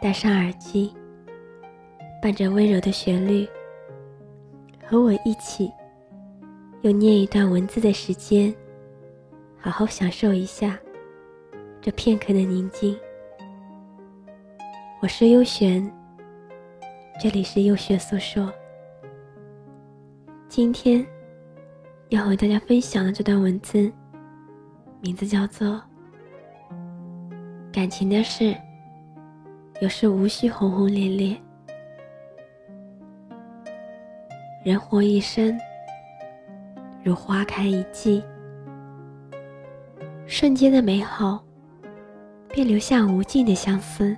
戴上耳机，伴着温柔的旋律，和我一起用念一段文字的时间，好好享受一下这片刻的宁静。我是优璇，这里是优璇诉说。今天。要和大家分享的这段文字，名字叫做《感情的事》，有时无需轰轰烈烈。人活一生，如花开一季，瞬间的美好，便留下无尽的相思。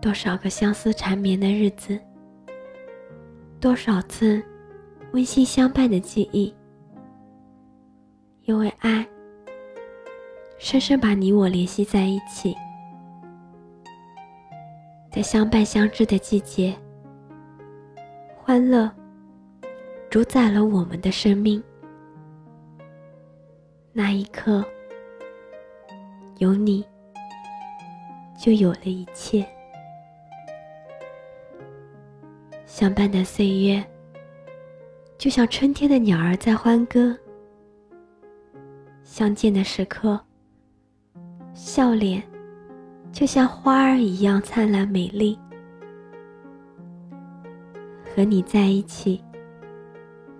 多少个相思缠绵的日子，多少次。温馨相伴的记忆，因为爱，深深把你我联系在一起。在相伴相知的季节，欢乐主宰了我们的生命。那一刻，有你，就有了一切。相伴的岁月。就像春天的鸟儿在欢歌，相见的时刻，笑脸就像花儿一样灿烂美丽。和你在一起，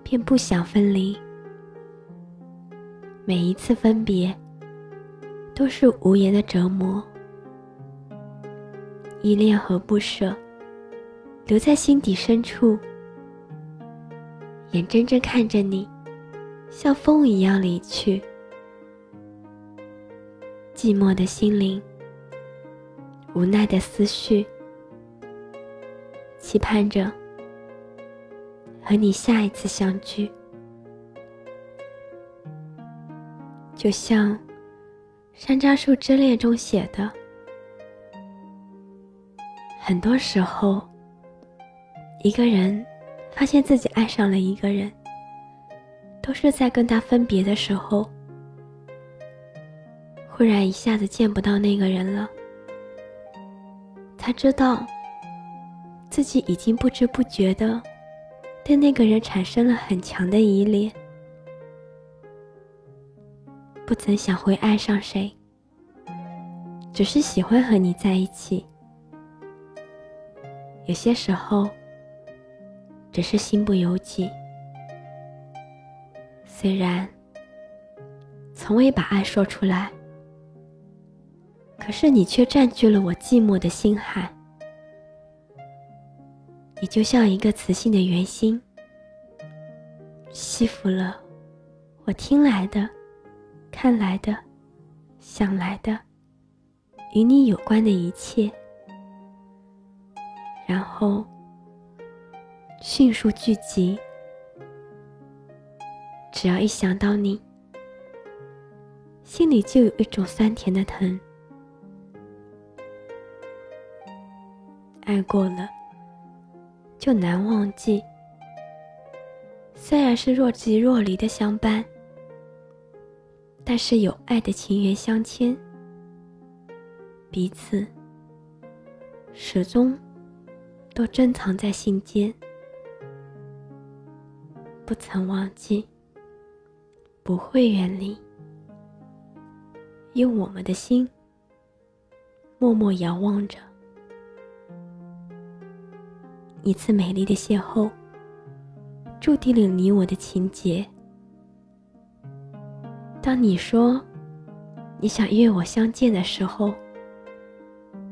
便不想分离。每一次分别，都是无言的折磨。依恋和不舍，留在心底深处。眼睁睁看着你，像风一样离去，寂寞的心灵，无奈的思绪，期盼着和你下一次相聚。就像《山楂树之恋》中写的，很多时候，一个人。发现自己爱上了一个人，都是在跟他分别的时候，忽然一下子见不到那个人了，才知道自己已经不知不觉的对那个人产生了很强的依恋。不曾想会爱上谁，只是喜欢和你在一起。有些时候。只是心不由己，虽然从未把爱说出来，可是你却占据了我寂寞的心海。你就像一个磁性的圆心，吸附了我听来的、看来的、想来的与你有关的一切，然后。迅速聚集，只要一想到你，心里就有一种酸甜的疼。爱过了，就难忘记。虽然是若即若离的相伴，但是有爱的情缘相牵，彼此始终都珍藏在心间。不曾忘记，不会远离。用我们的心，默默遥望着一次美丽的邂逅，注定了你我的情结。当你说你想约我相见的时候，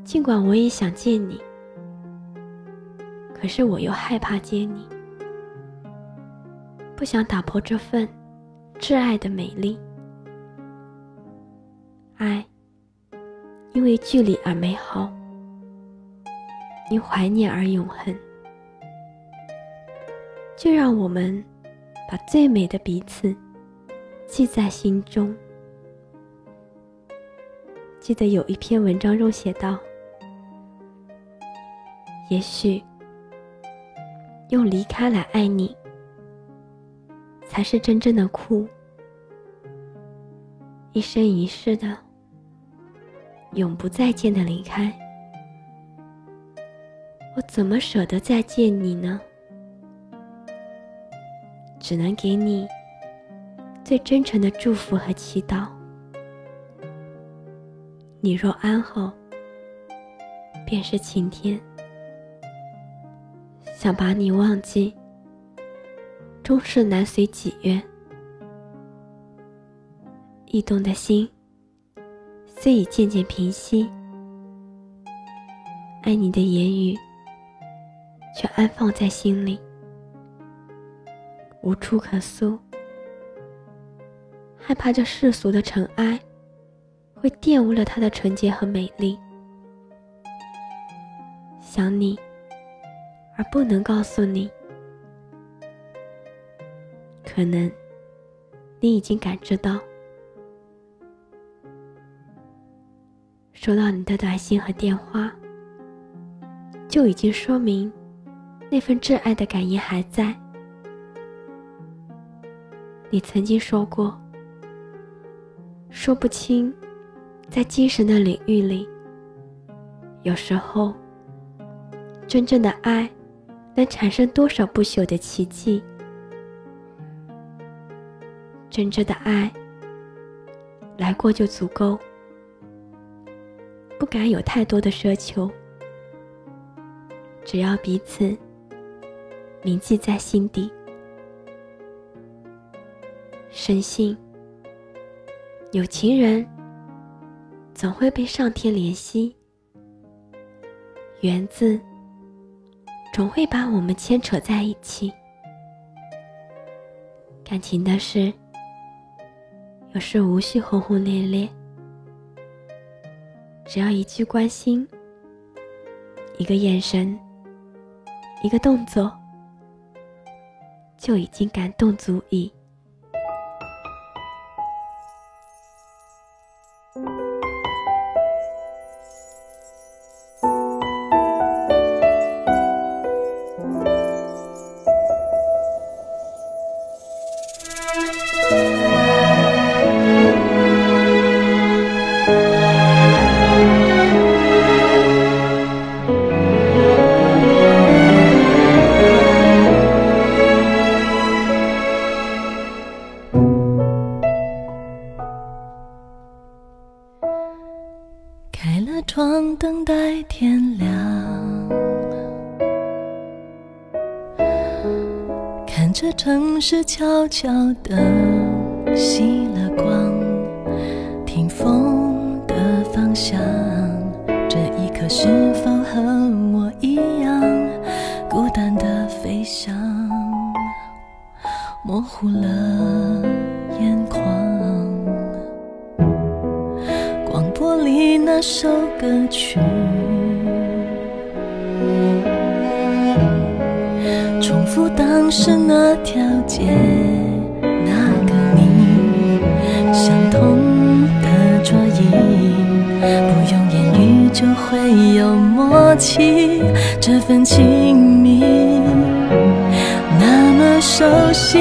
尽管我也想见你，可是我又害怕见你。不想打破这份挚爱的美丽，爱因为距离而美好，因怀念而永恒。就让我们把最美的彼此记在心中。记得有一篇文章中写道：“也许用离开来爱你，才是真正的哭。一生一世的，永不再见的离开，我怎么舍得再见你呢？”只能给你最真诚的祝福和祈祷。你若安好，便是晴天。想把你忘记，终是难随己愿。异动的心虽已渐渐平息，爱你的言语却安放在心里。无处可诉，害怕这世俗的尘埃会玷污了她的纯洁和美丽。想你，而不能告诉你，可能你已经感知到。收到你的短信和电话，就已经说明那份挚爱的感应还在。你曾经说过，说不清，在精神的领域里，有时候，真正的爱能产生多少不朽的奇迹？真正的爱来过就足够，不敢有太多的奢求，只要彼此铭记在心底。深信，有情人总会被上天怜惜，缘字总会把我们牵扯在一起。感情的事，有时无需轰轰烈烈，只要一句关心，一个眼神，一个动作，就已经感动足矣。是悄悄地熄了光，听风的方向，这一刻是否和我一样，孤单的飞翔，模糊了眼眶。广播里那首歌曲，复当时那条街，那个你，相同的桌椅，不用言语就会有默契，这份亲密那么熟悉，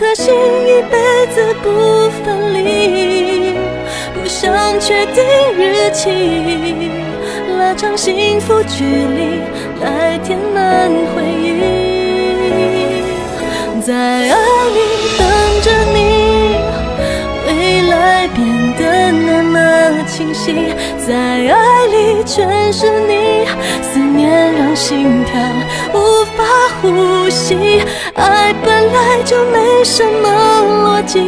颗心一辈子不分离，不想确定日期，拉长幸福距离，来填满回忆，在爱清晰，在爱里全是你，思念让心跳无法呼吸。爱本来就没什么逻辑，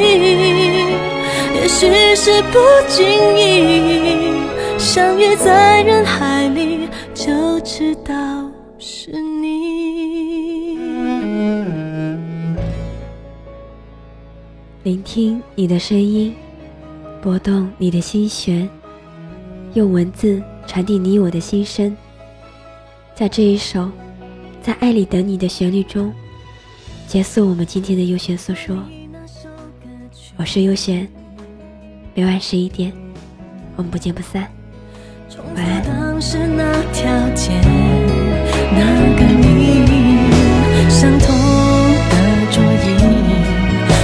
也许是不经意相遇在人海里。就知道是你。聆听你的声音，拨动你的心弦，用文字传递你我的心声。在这一首《在爱里等你》的旋律中，结束我们今天的悠闲诉说。我是悠闲，每晚十一点，我们不见不散。晚安。当时那条街，那个你，相同的桌椅，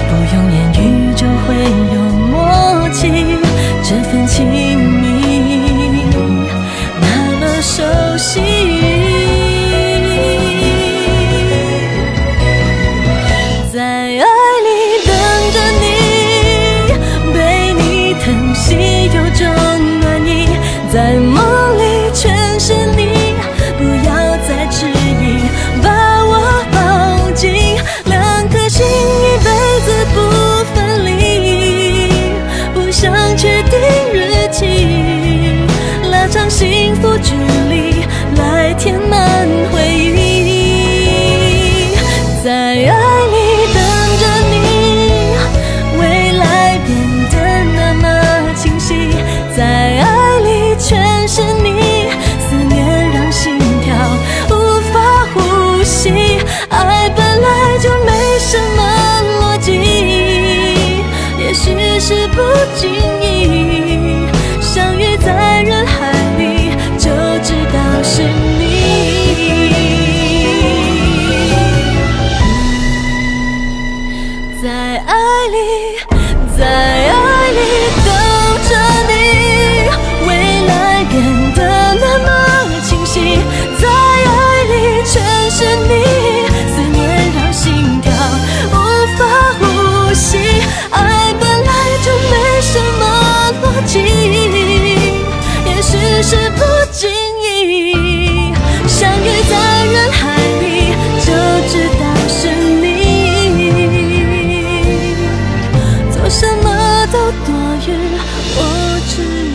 不用言语就会有幸福是不经意相遇在人海里就知道是你。做什么都多余我只